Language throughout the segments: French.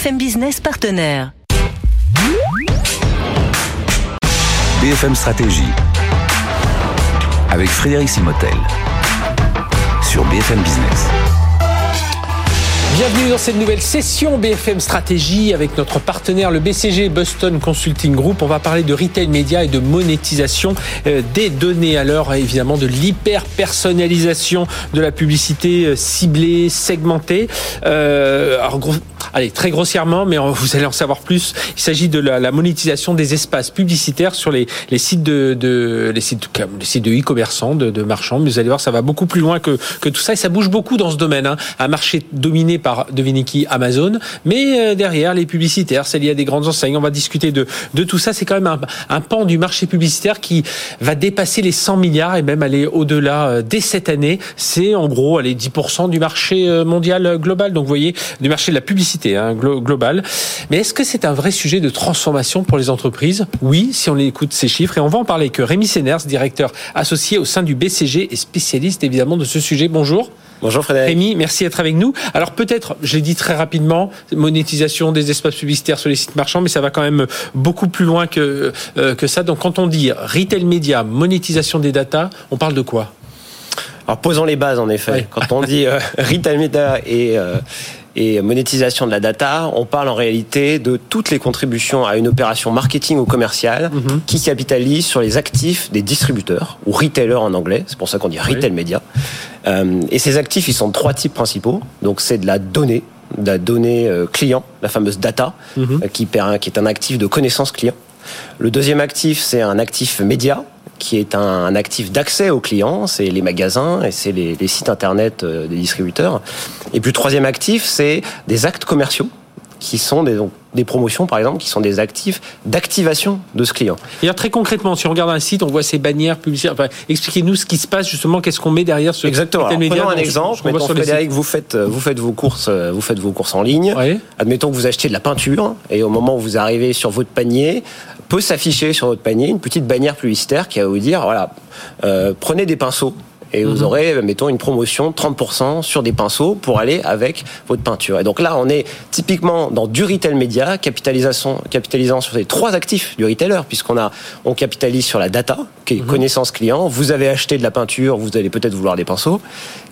BFM Business partenaire. BFM Stratégie avec Frédéric Simotel sur BFM Business. Bienvenue dans cette nouvelle session BFM Stratégie avec notre partenaire le BCG Boston Consulting Group. On va parler de retail média et de monétisation euh, des données à l'heure évidemment de l'hyper personnalisation de la publicité euh, ciblée, segmentée. Euh, alors, allez, très grossièrement, mais vous allez en savoir plus. Il s'agit de la, monétisation des espaces publicitaires sur les, les sites de, de les sites les sites de e-commerçants, de, de, marchands. Mais vous allez voir, ça va beaucoup plus loin que, que tout ça et ça bouge beaucoup dans ce domaine. Hein. Un marché dominé par, devinez Amazon. Mais euh, derrière, les publicitaires, c'est lié à des grandes enseignes. On va discuter de, de tout ça. C'est quand même un, un, pan du marché publicitaire qui va dépasser les 100 milliards et même aller au-delà euh, dès cette année. C'est en gros, allez, 10% du marché euh, mondial global. Donc, vous voyez, du marché de la publicité hein, global. Mais est-ce que c'est un vrai sujet de transformation pour les entreprises? Oui, si on écoute ces chiffres. Et on va en parler avec Rémi Senners, directeur associé au sein du BCG et spécialiste évidemment de ce sujet. Bonjour. Bonjour Frédéric. Rémi, merci d'être avec nous. Alors peut-être, je l'ai dit très rapidement, monétisation des espaces publicitaires sur les sites marchands, mais ça va quand même beaucoup plus loin que, euh, que ça. Donc quand on dit retail média, monétisation des data, on parle de quoi? Alors posons les bases en effet. Quand on dit euh, retail media et euh, et monétisation de la data, on parle en réalité de toutes les contributions à une opération marketing ou commerciale mhm. qui capitalise sur les actifs des distributeurs ou retailers en anglais. C'est pour ça qu'on dit retail media. Euh, et ces actifs, ils sont de trois types principaux. Donc c'est de la donnée, de la donnée euh, client, la fameuse data, mhm. euh, qui, qui est un actif de connaissance client. Le deuxième actif, c'est un actif média, qui est un, actif d'accès aux clients, c'est les magasins et c'est les, sites internet euh, des distributeurs. Et puis le troisième actif, c'est des actes commerciaux qui sont des, des promotions, par exemple, qui sont des actifs d'activation de ce client. Et alors, très concrètement, si on regarde un site, on voit ces bannières publicitaires. expliquez-nous ce qui se passe justement, qu'est-ce qu'on met derrière ce Exactement. Alors, prenons un exemple. Mettons, Frédéric, vous faites, vous faites vos courses, euh, vous faites vos courses en ligne. Admettons que vous achetez de la peinture et au moment où vous arrivez sur votre panier, peut s'afficher sur votre panier une petite bannière publicitaire qui va vous dire voilà, euh, prenez des pinceaux et vous mhm. aurez, mettons, une promotion 30% sur des pinceaux pour aller avec votre peinture. Et donc là, on est typiquement dans du retail média, capitalisation, capitalisant sur ces trois actifs du retailer, puisqu'on a, on capitalise sur la data, qui est mhm. connaissance client. Vous avez acheté de la peinture, vous allez peut-être vouloir des pinceaux.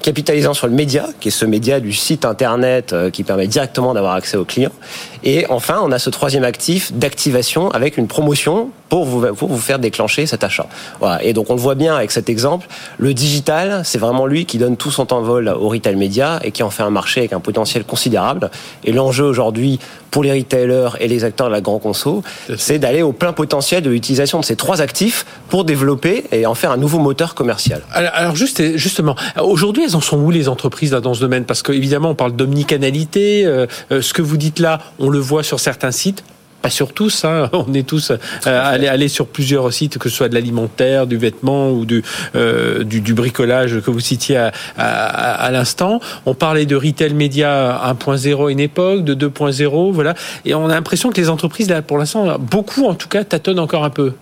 Capitalisant sur le média, qui est ce média du site internet euh, qui permet directement d'avoir accès aux clients. Et enfin, on a ce troisième actif d'activation avec une promotion pour vous, pour vous faire déclencher cet achat. Voilà. Et donc on le voit bien avec cet exemple, le digital, c'est vraiment lui qui donne tout son envol au retail média et qui en fait un marché avec un potentiel considérable. Et l'enjeu aujourd'hui pour les retailers et les acteurs de la grande conso, c'est d'aller au plein potentiel de l'utilisation de ces trois actifs pour développer et en faire un nouveau moteur commercial. Alors, juste, justement, aujourd'hui, elles en sont où les entreprises là, dans ce domaine? Parce qu'évidemment, on parle d'omnicanalité. Euh, euh, ce que vous dites là, on le voit sur certains sites pas sur tous, hein. on est tous euh, allés, aller sur plusieurs sites, que ce soit de l'alimentaire, du vêtement ou du, euh, du, du, bricolage que vous citiez à, à, à l'instant. On parlait de retail média 1.0 à une époque, de 2.0, voilà. Et on a l'impression que les entreprises, là, pour l'instant, beaucoup en tout cas, tâtonnent encore un peu.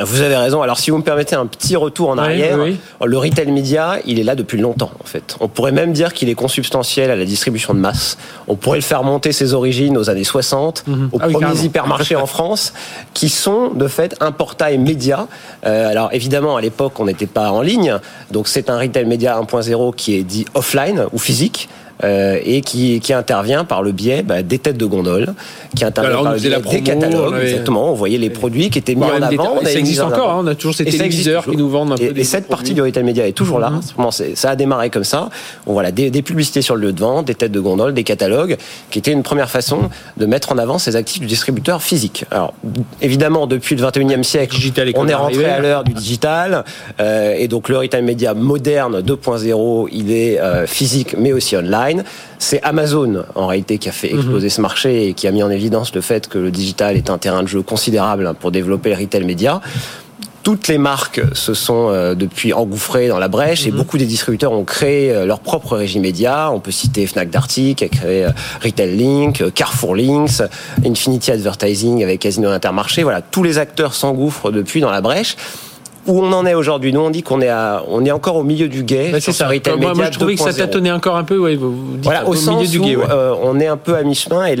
Vous avez raison. Alors, si vous me permettez un petit retour en arrière, le retail média, il est là depuis longtemps, en fait. On pourrait même dire qu'il est consubstantiel à la distribution de masse. On pourrait le faire monter ses origines aux années 60, mhm. aux ah premiers hypermarchés en France, qui sont, de fait, un portail média. Euh, alors, évidemment, à l'époque, on n'était pas en ligne. Donc, c'est un retail média 1.0 qui est dit offline ou physique. Euh, et qui, qui, intervient par le biais bah, des têtes de gondole, qui intervient par le biais des catalogues. Exactement, on voyait les produits qui étaient mis en avant. ça existe encore, hein, on a toujours ces téléviseurs qui nous vendent un et, peu. Et cette partie du retail média est toujours là. Mhm. Ça a démarré comme ça. On voilà des, des, publicités sur le lieu de vente, des têtes de gondole, des catalogues, qui étaient une première façon de mettre en avant ces actifs du distributeur physique. Alors évidemment, depuis le 21e siècle, on est rentré à l'heure du digital, euh, et donc le retail média moderne 2.0, il est euh, physique mais aussi online. C'est Amazon, en réalité, qui a fait exploser mhm. ce marché et qui a mis en évidence le fait que le digital est un terrain de jeu considérable pour développer le retail média toutes les marques se sont euh, depuis engouffrées dans la brèche et mhm. beaucoup des distributeurs ont créé euh, leur propre régime média. On peut citer Fnac Darty qui a créé euh, Retail Link, Carrefour Links, Infinity Advertising avec Casino Intermarché. Voilà, tous les acteurs s'engouffrent depuis dans la brèche où on en est aujourd'hui. Nous, on dit qu'on est, on est encore au milieu du guet. c'est ça. moi, moi, je trouvais que ça tâtonnait encore un peu. Ouais, vous dites voilà, au, sens milieu du guet, où euh, on est un peu à mi-chemin. Et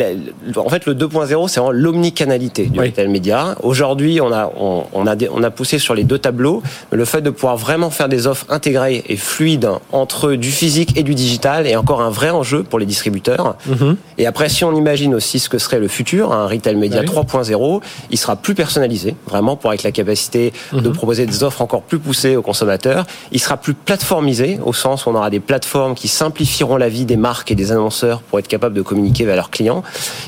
en fait, le 2.0, c'est l'omnicanalité du retail média. Aujourd'hui, on a, on, a, on a poussé sur les deux tableaux le fait de pouvoir vraiment faire des offres intégrées et fluides entre du physique et du digital est encore un vrai enjeu pour les distributeurs. Mhm. Et après, si on imagine aussi ce que serait le futur, un retail média 3.0, il sera plus personnalisé, vraiment pour avec la capacité de mhm. proposer des offres encore plus poussées aux consommateurs. Il sera plus plateformisé au sens où on aura des plateformes qui simplifieront la vie des marques et des annonceurs pour être capables de communiquer vers leurs clients.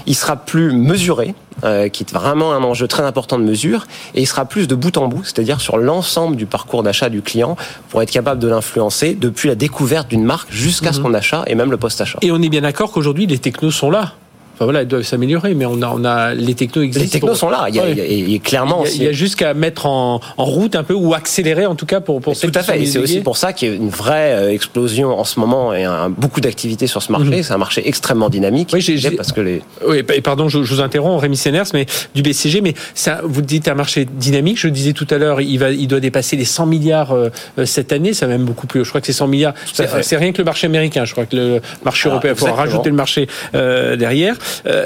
Il sera plus mesuré euh, qui est vraiment un enjeu très important de mesure, et il sera plus de bout en bout, c'est-à-dire sur l'ensemble du parcours d'achat du client, pour être capable de l'influencer depuis la découverte d'une marque jusqu'à mhm. son achat et même le post-achat. Et on est bien d'accord qu'aujourd'hui les technos sont là. Enfin voilà, elles doivent s'améliorer, mais on a, on a les technos existent. Les technos sont là. Il y a, il y a, clairement. Il y a, juste qu'à mettre en, en, route un peu ou accélérer en tout cas pour pour Tout à fait. Et c'est aussi pour ça qu'il y a une vraie euh, explosion en ce moment et un, beaucoup d'activités sur ce marché. Mhm. C'est un marché extrêmement dynamique. Oui, j'ai, parce que les. Oui, pardon, je, je, vous interromps, Rémi Séners, mais du BCG, mais ça, vous dites un marché dynamique. Je disais tout à l'heure, il va, il doit dépasser les 100 milliards euh, euh, cette année. Ça même beaucoup plus. Je crois que c'est 100 milliards. C'est rien que le marché américain. Je crois que le marché européen. Il faut rajouter le marché euh, derrière.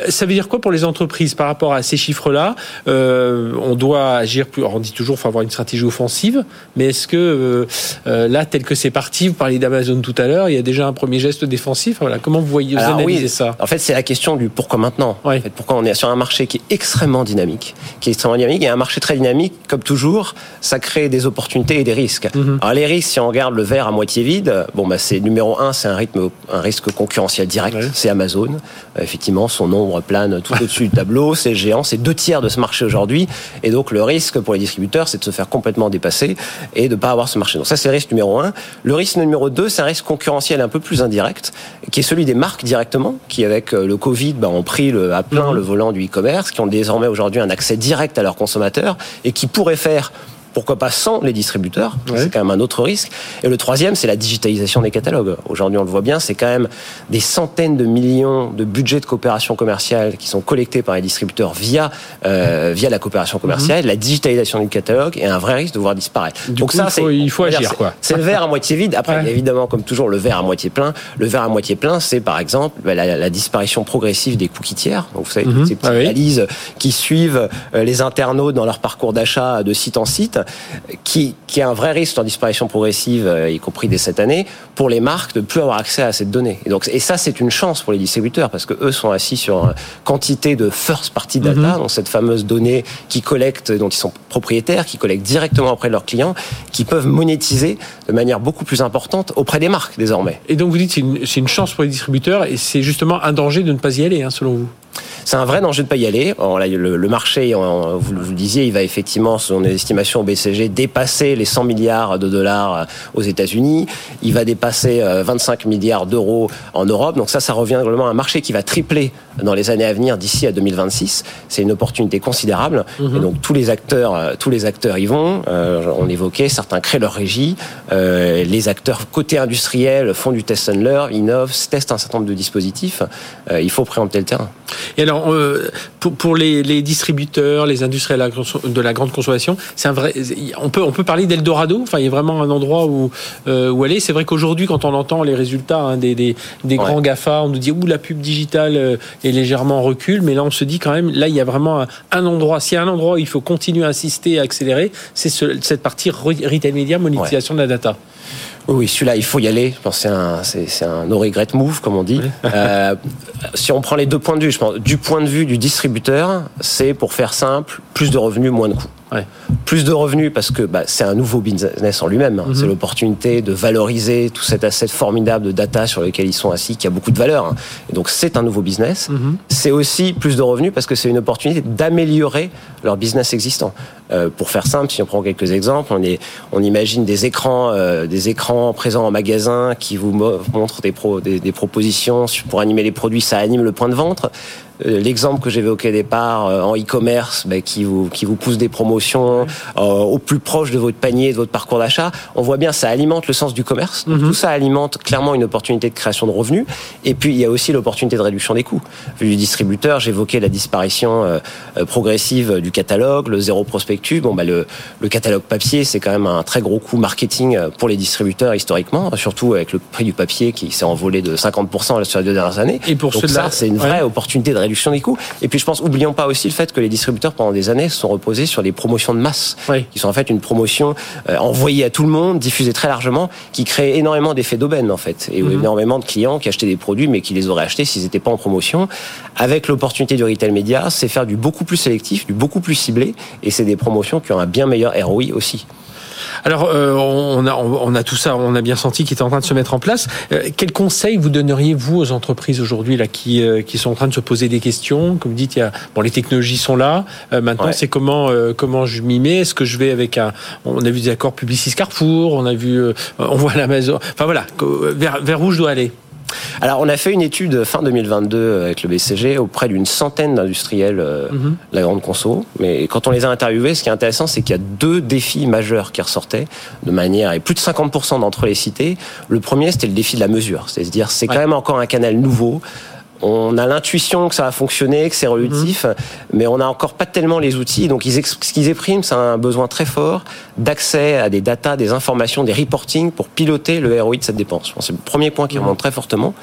Ça veut dire quoi pour les entreprises par rapport à ces chiffres-là euh, On doit agir plus. On dit toujours qu'il faut avoir une stratégie offensive, mais est-ce que euh, euh, là, tel que c'est parti, vous parliez d'Amazon tout à l'heure, il y a déjà un premier geste défensif. Voilà, comment vous voyez, vous analysez ça En fait, c'est la question du pourquoi maintenant. En fait, pourquoi on est sur un marché qui est extrêmement dynamique, qui est extrêmement dynamique, et un marché très dynamique, comme toujours, ça crée des opportunités et des risques. Mhm. Alors les risques, si on regarde le verre à moitié vide, bon bah c'est numéro un, c'est un rythme, un risque concurrentiel direct, c'est Amazon. effectivement, son nombre plane tout au-dessus du tableau, c'est géant, c'est deux tiers de ce marché aujourd'hui, et donc le risque pour les distributeurs, c'est de se faire complètement dépasser et de ne pas avoir ce marché. Donc ça, c'est le risque numéro un. Le risque numéro deux, c'est un risque concurrentiel un peu plus indirect, qui est celui des marques directement, qui avec euh, le Covid ben, ont pris le, à plein mhm. le volant du e-commerce, qui ont désormais aujourd'hui un accès direct à leurs consommateurs et qui pourraient faire pourquoi pas sans les distributeurs C'est quand même un autre risque. Et le troisième, c'est la digitalisation des catalogues. Aujourd'hui, on le voit bien, c'est quand même des centaines de millions de budgets de coopération commerciale qui sont collectés par les distributeurs via euh, via la coopération commerciale. Mhm. La digitalisation du catalogue est un vrai risque de voir disparaître. Donc ça, c'est il faut agir quoi. C'est le verre à moitié vide. Après, évidemment, comme toujours, le verre à moitié plein. Le verre à moitié plein, c'est par exemple bah, la, disparition progressive des cookies tiers. Donc vous savez, toutes mhm. ces petites ah analyses qui suivent euh, les internautes dans leur parcours d'achat de site en site qui, qui a un vrai risque en disparition progressive, euh, y compris dès cette année, pour les marques de plus avoir accès à cette donnée. Et, donc, et ça, c'est une chance pour les distributeurs parce que eux sont assis sur une quantité de first party data, mhm. donc cette fameuse donnée qui collectent, dont ils sont propriétaires, qui collectent directement auprès de leurs clients, qui peuvent monétiser de manière beaucoup plus importante auprès des marques désormais. Et donc vous dites c'est une, une chance pour les distributeurs et c'est justement un danger de ne pas y aller, hein, selon vous c'est un vrai danger de pas y aller. le, marché, vous, le disiez, il va effectivement, selon les estimations au BCG, dépasser les 100 milliards de dollars euh, aux États-Unis. Il va dépasser 25 euh, milliards d'euros en Europe. Donc ça, ça revient vraiment à un marché qui va tripler dans les années à venir d'ici à 2026. C'est une opportunité considérable. Mhm. Et donc tous les acteurs, euh, tous les acteurs y vont. on évoquait, certains créent leur régie. les acteurs côté industriel font du test and learn, innovent, testent un certain nombre de dispositifs. il faut préempter le terrain. Et alors, euh, pour, pour les, les, distributeurs, les industriels de la grande consommation, c'est un vrai. On peut on peut parler d'Eldorado. Enfin, il y a vraiment un endroit où euh, où aller. C'est vrai qu'aujourd'hui, quand on entend les résultats hein, des, des, des grands Gafa, on nous dit où la pub digitale euh, est légèrement en recul, mais là, on se dit quand même, là, il y a vraiment un, endroit. S'il y a un endroit où il faut continuer à insister, à accélérer, c'est cette partie retail media, monétisation de la data. Oui, celui-là, il faut y aller. Je pense que c'est un, un no regret move, comme on dit. euh, si on prend les deux points de vue, je pense, du point de vue du distributeur, c'est pour faire simple, plus de revenus, moins de coûts. Plus de revenus parce que bah, c'est un nouveau business en lui-même. Hein. C'est mhm. l'opportunité de valoriser tout cet asset formidable de data sur lequel ils sont assis, qui a beaucoup de valeur. Hein. Et donc c'est un nouveau business. Mhm. C'est aussi plus de revenus parce que c'est une opportunité d'améliorer leur business existant. Euh, pour faire simple, si on prend quelques exemples, on, est, on imagine des écrans, euh, des écrans présents en magasin qui vous montrent des, pro, des, des propositions pour animer les produits. Ça anime le point de vente l'exemple que j'évoquais au départ en e-commerce, bah, qui vous qui vous pousse des promotions au plus proche de votre panier, de votre parcours d'achat. On voit bien, ça alimente le sens du commerce. Mhm. Tout ça alimente clairement une opportunité de création de revenus. Et puis il y a aussi l'opportunité de réduction des coûts. Vu du distributeur, j'évoquais la disparition progressive du catalogue, le zéro prospectus. Bon, bah le, le catalogue papier, c'est quand même un très gros coût marketing pour les distributeurs historiquement, surtout avec le prix du papier qui s'est envolé de 50% sur les deux dernières années. Et pour ça, c'est une vraie opportunité de réduction des coûts. Et puis je pense, oublions pas aussi le fait que les distributeurs pendant des années se sont reposés sur des promotions de masse, qui sont en fait une promotion euh, envoyée à tout le monde, diffusée très largement, qui crée énormément d'effets d'aubaine en fait, et mhm. énormément de clients qui achetaient des produits mais qui les auraient achetés s'ils n'étaient pas en promotion. Avec l'opportunité du retail média, c'est faire du beaucoup plus sélectif, du beaucoup plus ciblé, et c'est des promotions qui ont un bien meilleur ROI aussi. Alors, euh, on, a, on a tout ça, on a bien senti qu'il est en train de se mettre en place. Euh, quel conseil vous donneriez, vous, aux entreprises aujourd'hui là qui, euh, qui sont en train de se poser des questions Comme vous dites, il y a, bon, les technologies sont là. maintenant, c'est comment, comment je m'y mets Est-ce que je vais avec un... On a vu des accords Publicis Carrefour, on a vu... on voit l'Amazon... Enfin voilà, vers, vers où je dois aller alors, on a fait une étude fin 2022 avec le BCG auprès d'une centaine d'industriels euh, mhm. de la grande conso. Mais quand on les a interviewés, ce qui est intéressant, c'est qu'il y a deux défis majeurs qui ressortaient de manière, et plus de 50% d'entre les cités. Le premier, c'était le défi de la mesure. C'est-à-dire, c'est quand même encore un canal nouveau on a l'intuition que ça va fonctionner, que c'est relutif, mhm. mais on n'a encore pas tellement les outils. Donc, ils, ce qu'ils expriment, c'est un besoin très fort d'accès à des datas, des informations, des reporting pour piloter le ROI de cette dépense. C'est le premier point qui mhm. remonte très fortement.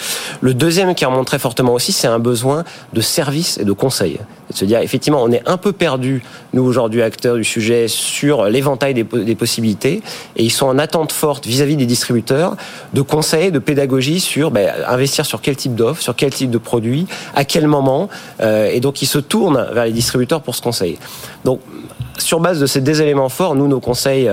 Le deuxième qui remonte très fortement aussi, c'est un besoin de service et de conseil. de se dire, effectivement, on est un peu perdu, nous aujourd'hui acteurs du sujet, sur l'éventail des, possibilités, et ils sont en attente forte vis-à-vis des distributeurs de conseils, de pédagogie sur ben, investir sur quel type d'offre, sur quel type de produit, à quel moment, euh, et donc ils se tournent vers les distributeurs pour ce conseil. Donc, sur base de ces deux éléments forts, nous, nos conseils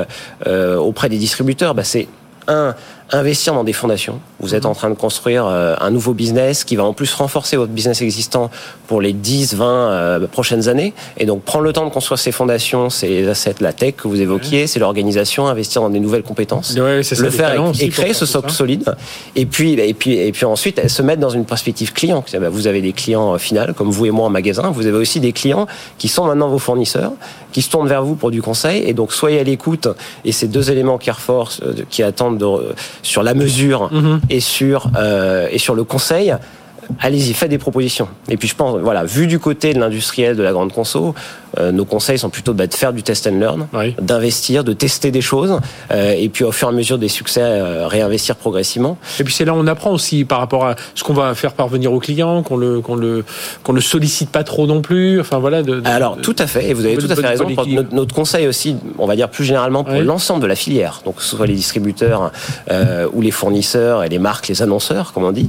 euh, auprès des distributeurs, bah, c'est un, investir dans des fondations. Vous êtes en train de construire euh, un nouveau business qui va en plus renforcer votre business existant pour les 10, 20 euh, prochaines années. Et donc prendre le temps de construire ces fondations, c'est les assets, la tech que vous évoquiez, c'est l'organisation, investir dans des nouvelles compétences, le faire et, créer ce socle solide. Et puis, et puis, et puis ensuite se mettre dans une perspective client. Bah, vous avez des clients euh, finaux comme vous et moi en magasin. Vous avez aussi des clients qui sont maintenant vos fournisseurs, qui se tournent vers vous pour du conseil. Et donc soyez à l'écoute. Et ces deux éléments qui renforcent, qui attendent de, sur la mesure mhm. et sur euh, et sur le conseil allez-y, faites des propositions. Et puis je pense, voilà, vu du côté de l'industriel de la grande conso, euh, nos conseils sont plutôt bah, de faire du test and learn, d'investir, de tester des choses, euh, et puis au fur et à mesure des succès, euh, réinvestir progressivement. Et puis c'est là où on apprend aussi par rapport à ce qu'on va faire parvenir aux clients, qu'on le qu'on le qu'on ne sollicite pas trop non plus. Enfin voilà. De, Alors tout à fait, et vous avez tout à fait raison. Notre, conseil aussi, on va dire plus généralement pour l'ensemble de la filière, donc que ce soit les distributeurs ou les fournisseurs et les marques, les annonceurs, comme on dit,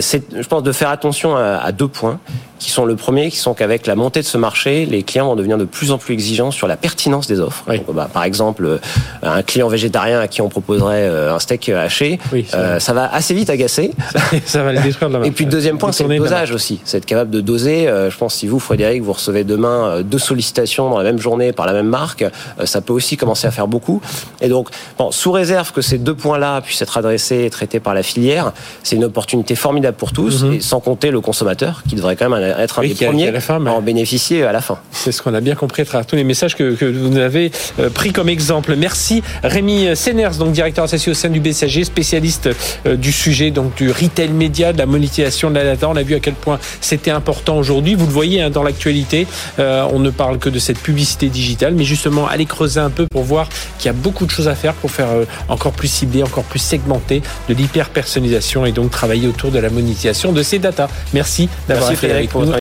c'est, je pense, de faire attention à deux points qui sont le premier, qui sont qu'avec la montée de ce marché, les clients vont devenir de plus en plus exigeants sur la pertinence des offres. bah, par exemple, euh, un client végétarien à qui on proposerait euh, un steak haché, euh, ça va assez vite agacer. Ça, va le détruire de la Et puis le deuxième point, c'est le dosage aussi. C'est être capable de doser. je pense si vous, Frédéric, vous recevez demain deux sollicitations dans la même journée par la même marque, ça peut aussi commencer à faire beaucoup. Et donc, bon, sous réserve que ces deux points-là puissent être adressés et traités par la filière, c'est une opportunité formidable pour tous, mm-hmm. et sans compter le consommateur qui devrait quand même être un des premiers à, en bénéficier à la fin. C'est ce qu'on a bien compris à travers tous les messages que, que vous avez euh, pris comme exemple. Merci Rémi Senners, donc directeur associé au sein du BCG, spécialiste euh, du sujet donc du retail média, de la monétisation de la data. On a vu à quel point c'était important aujourd'hui. Vous le voyez hein, dans l'actualité, euh, on ne parle que de cette publicité digitale, mais justement allez creuser un peu pour voir qu'il y a beaucoup de choses à faire pour faire encore plus ciblé, encore plus segmenté, de l'hyper personnalisation et donc travailler autour de la monétisation de ces data. Merci d'avoir été avec nous.